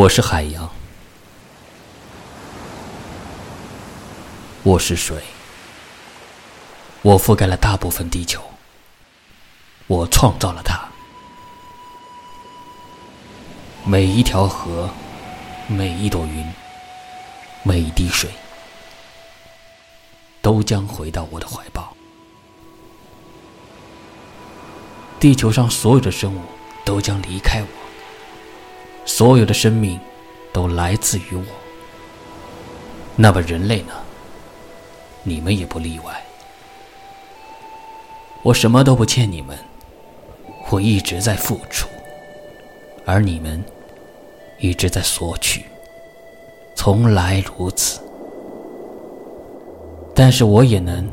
我是海洋，我是水，我覆盖了大部分地球，我创造了它。每一条河，每一朵云，每一滴水，都将回到我的怀抱。地球上所有的生物都将离开我。所有的生命都来自于我。那么人类呢？你们也不例外。我什么都不欠你们，我一直在付出，而你们一直在索取，从来如此。但是我也能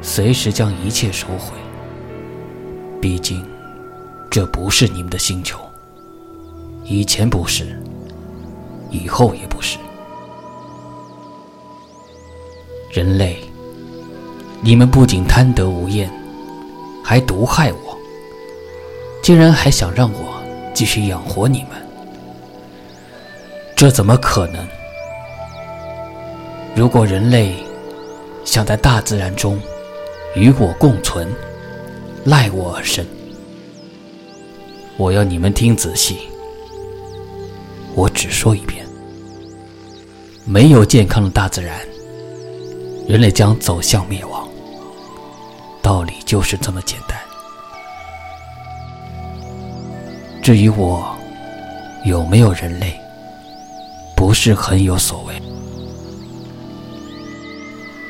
随时将一切收回，毕竟这不是你们的星球。以前不是，以后也不是。人类，你们不仅贪得无厌，还毒害我，竟然还想让我继续养活你们，这怎么可能？如果人类想在大自然中与我共存，赖我而生，我要你们听仔细。我只说一遍：没有健康的大自然，人类将走向灭亡。道理就是这么简单。至于我有没有人类，不是很有所谓，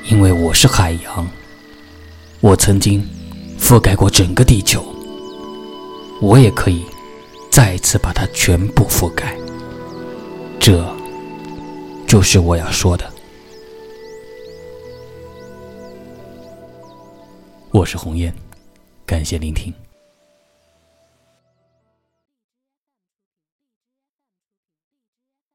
因为我是海洋，我曾经覆盖过整个地球，我也可以再次把它全部覆盖。这就是我要说的。我是红烟，感谢聆听。